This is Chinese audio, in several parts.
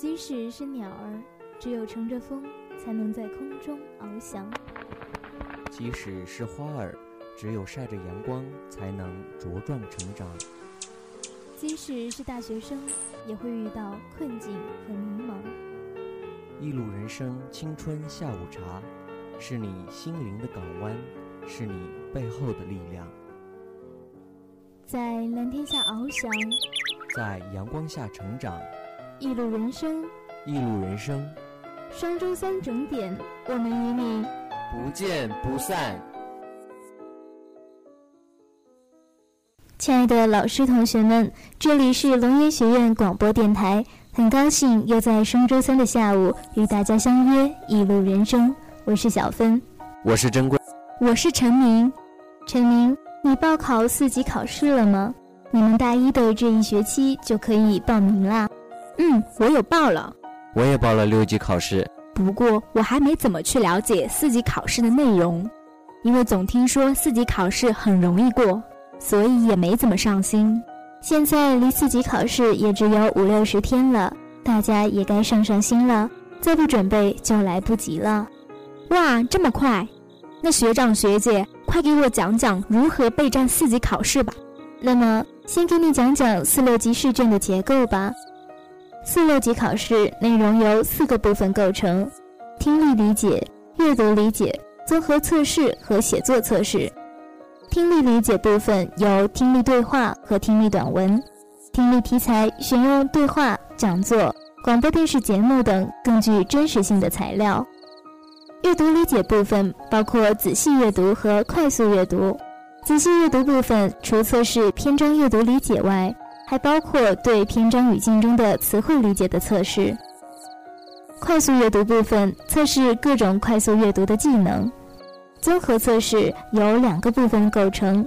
即使是鸟儿，只有乘着风，才能在空中翱翔；即使是花儿，只有晒着阳光，才能茁壮成长；即使是大学生，也会遇到困境和迷茫。一路人生，青春下午茶，是你心灵的港湾，是你背后的力量。在蓝天下翱翔，在阳光下成长。一路人生，一路人生。双周三整点，我们与你不见不散。亲爱的老师、同学们，这里是龙岩学院广播电台，很高兴又在双周三的下午与大家相约一路人生。我是小芬，我是珍贵，我是陈明。陈明，你报考四级考试了吗？你们大一的这一学期就可以报名啦。嗯，我有报了，我也报了六级考试。不过我还没怎么去了解四级考试的内容，因为总听说四级考试很容易过，所以也没怎么上心。现在离四级考试也只有五六十天了，大家也该上上心了，再不准备就来不及了。哇，这么快？那学长学姐，快给我讲讲如何备战四级考试吧。那么，先给你讲讲四六级试卷的结构吧。四六级考试内容由四个部分构成：听力理解、阅读理解、综合测试和写作测试。听力理解部分有听力对话和听力短文，听力题材选用对话、讲座、广播电视节目等更具真实性的材料。阅读理解部分包括仔细阅读和快速阅读。仔细阅读部分除测试篇章阅读理解外，还包括对篇章语境中的词汇理解的测试。快速阅读部分测试各种快速阅读的技能。综合测试由两个部分构成，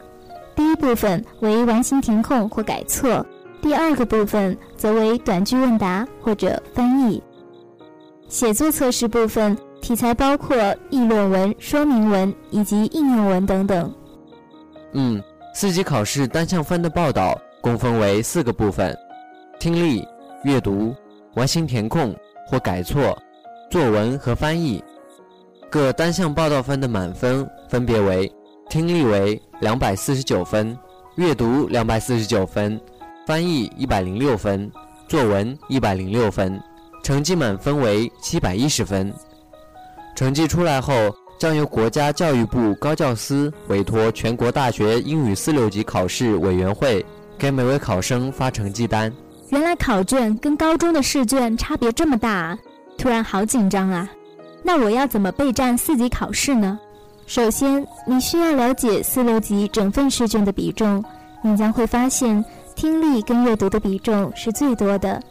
第一部分为完形填空或改错，第二个部分则为短句问答或者翻译。写作测试部分题材包括议论文、说明文以及应用文等等。嗯，四级考试单项分的报道。共分为四个部分：听力、阅读、完形填空或改错、作文和翻译。各单项报道分的满分分别为：听力为两百四十九分，阅读两百四十九分，翻译一百零六分，作文一百零六分。成绩满分为七百一十分。成绩出来后，将由国家教育部高教司委托全国大学英语四六级考试委员会。给每位考生发成绩单。原来考卷跟高中的试卷差别这么大，突然好紧张啊！那我要怎么备战四级考试呢？首先，你需要了解四六级整份试卷的比重。你将会发现，听力跟阅读的比重是最多的，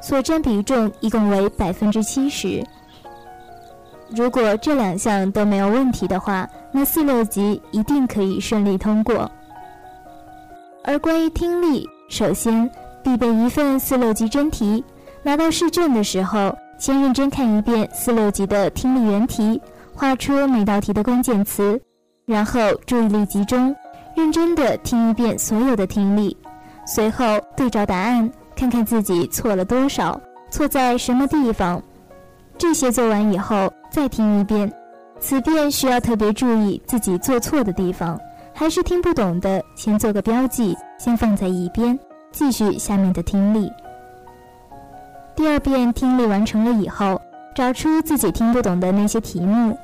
所占比重一共为百分之七十。如果这两项都没有问题的话，那四六级一定可以顺利通过。而关于听力，首先必备一份四六级真题。拿到试卷的时候，先认真看一遍四六级的听力原题，画出每道题的关键词，然后注意力集中，认真的听一遍所有的听力，随后对照答案，看看自己错了多少，错在什么地方。这些做完以后，再听一遍，此遍需要特别注意自己做错的地方。还是听不懂的，先做个标记，先放在一边，继续下面的听力。第二遍听力完成了以后，找出自己听不懂的那些题目，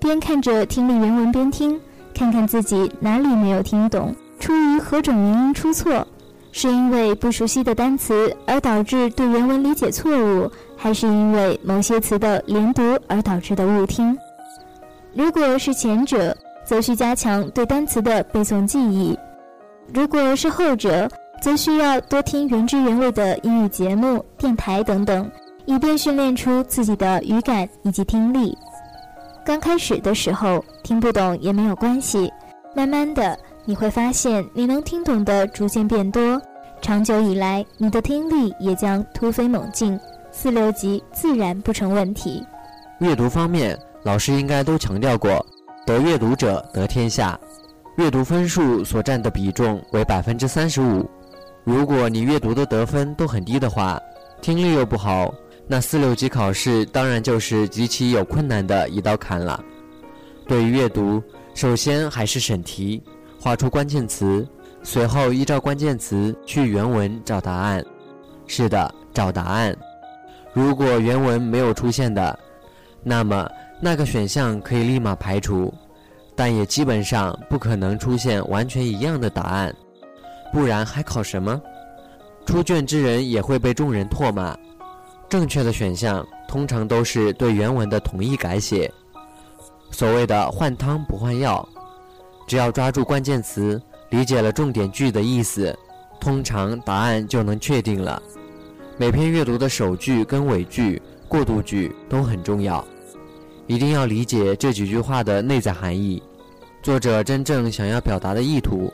边看着听力原文边听，看看自己哪里没有听懂，出于何种原因出错，是因为不熟悉的单词而导致对原文理解错误，还是因为某些词的连读而导致的误听？如果是前者，则需加强对单词的背诵记忆；如果是后者，则需要多听原汁原味的英语节目、电台等等，以便训练出自己的语感以及听力。刚开始的时候听不懂也没有关系，慢慢的你会发现你能听懂的逐渐变多，长久以来你的听力也将突飞猛进，四六级自然不成问题。阅读方面，老师应该都强调过。得阅读者得天下，阅读分数所占的比重为百分之三十五。如果你阅读的得分都很低的话，听力又不好，那四六级考试当然就是极其有困难的一道坎了。对于阅读，首先还是审题，画出关键词，随后依照关键词去原文找答案。是的，找答案。如果原文没有出现的，那么那个选项可以立马排除，但也基本上不可能出现完全一样的答案，不然还考什么？出卷之人也会被众人唾骂。正确的选项通常都是对原文的同一改写，所谓的换汤不换药。只要抓住关键词，理解了重点句的意思，通常答案就能确定了。每篇阅读的首句跟尾句、过渡句都很重要，一定要理解这几句话的内在含义，作者真正想要表达的意图。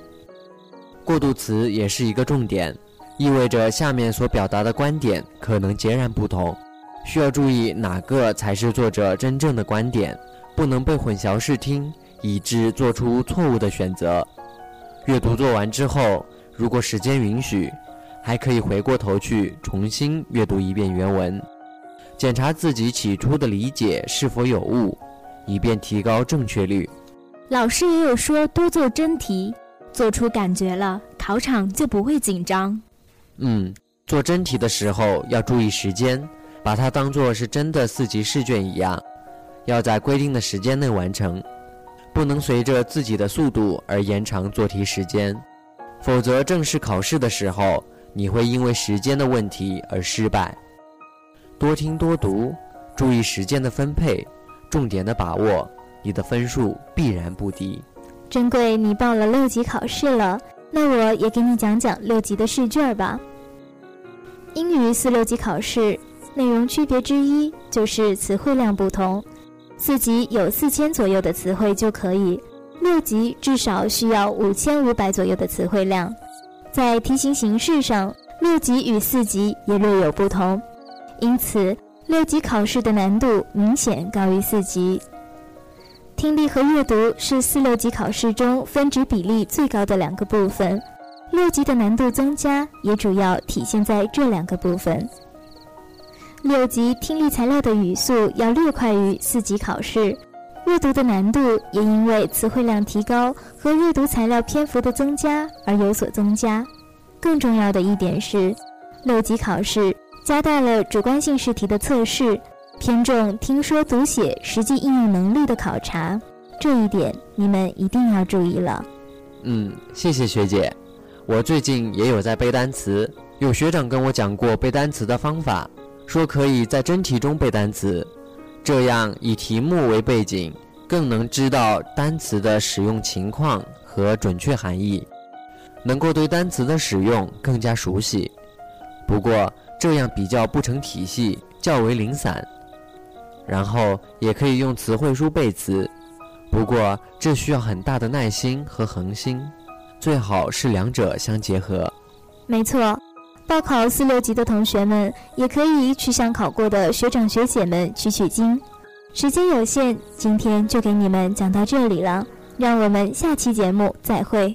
过渡词也是一个重点。意味着下面所表达的观点可能截然不同，需要注意哪个才是作者真正的观点，不能被混淆视听，以致做出错误的选择。阅读做完之后，如果时间允许，还可以回过头去重新阅读一遍原文，检查自己起初的理解是否有误，以便提高正确率。老师也有说多做真题，做出感觉了，考场就不会紧张。嗯，做真题的时候要注意时间，把它当做是真的四级试卷一样，要在规定的时间内完成，不能随着自己的速度而延长做题时间，否则正式考试的时候你会因为时间的问题而失败。多听多读，注意时间的分配，重点的把握，你的分数必然不低。珍贵，你报了六级考试了，那我也给你讲讲六级的试卷吧。英语四六级考试内容区别之一就是词汇量不同，四级有四千左右的词汇就可以，六级至少需要五千五百左右的词汇量。在题型形式上，六级与四级也略有不同，因此六级考试的难度明显高于四级。听力和阅读是四六级考试中分值比例最高的两个部分。六级的难度增加也主要体现在这两个部分。六级听力材料的语速要略快于四级考试，阅读的难度也因为词汇量提高和阅读材料篇幅的增加而有所增加。更重要的一点是，六级考试加大了主观性试题的测试，偏重听说读写实际应用能力的考察，这一点你们一定要注意了。嗯，谢谢学姐。我最近也有在背单词，有学长跟我讲过背单词的方法，说可以在真题中背单词，这样以题目为背景，更能知道单词的使用情况和准确含义，能够对单词的使用更加熟悉。不过这样比较不成体系，较为零散。然后也可以用词汇书背词，不过这需要很大的耐心和恒心。最好是两者相结合。没错，报考四六级的同学们也可以去向考过的学长学姐们取取经。时间有限，今天就给你们讲到这里了，让我们下期节目再会。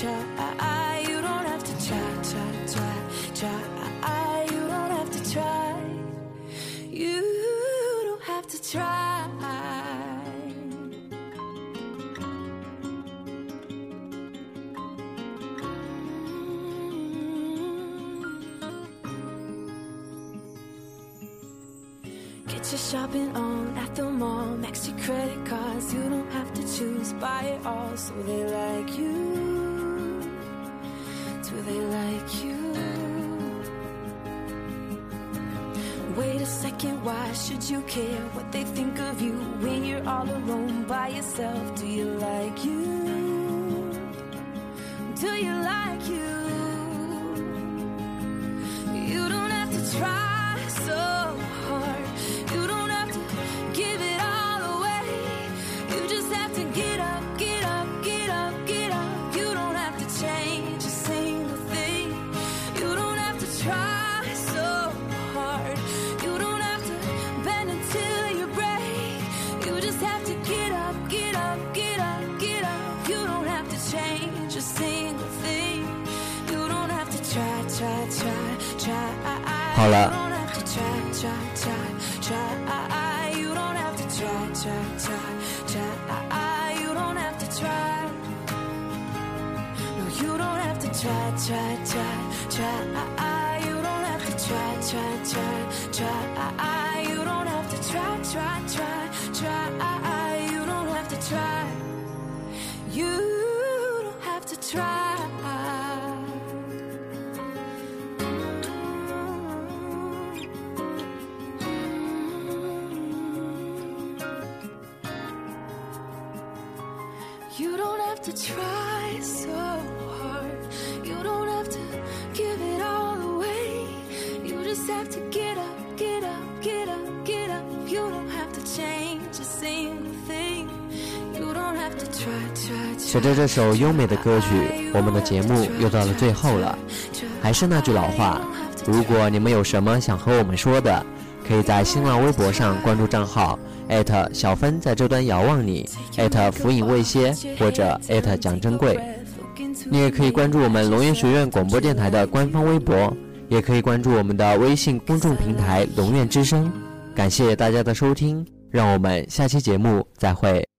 try, try. Ah, ah, you don't have to try, try, try, try. You don't have to try. You don't have to try. Get your shopping on at the mall. Max your credit cards. You don't have to choose. Buy it all. So they like you. Do they like you? Wait a second, why should you care what they think of you when you're all alone by yourself? Do you like you? Do you like you? You don't have to try, You don't have to try so hard. You don't have to give it all away. You just have to get up, get up, get up, get up. You don't have to change a single thing. You don't have to try, try, try. 随着这首优美的歌曲，我们的节目又到了最后了。还是那句老话，如果你们有什么想和我们说的，可以在新浪微博上关注账号艾特小芬在这端遥望你艾特浮影未歇或者艾特蒋珍贵。你也可以关注我们龙岩学院广播电台的官方微博，也可以关注我们的微信公众平台“龙院之声”。感谢大家的收听，让我们下期节目再会。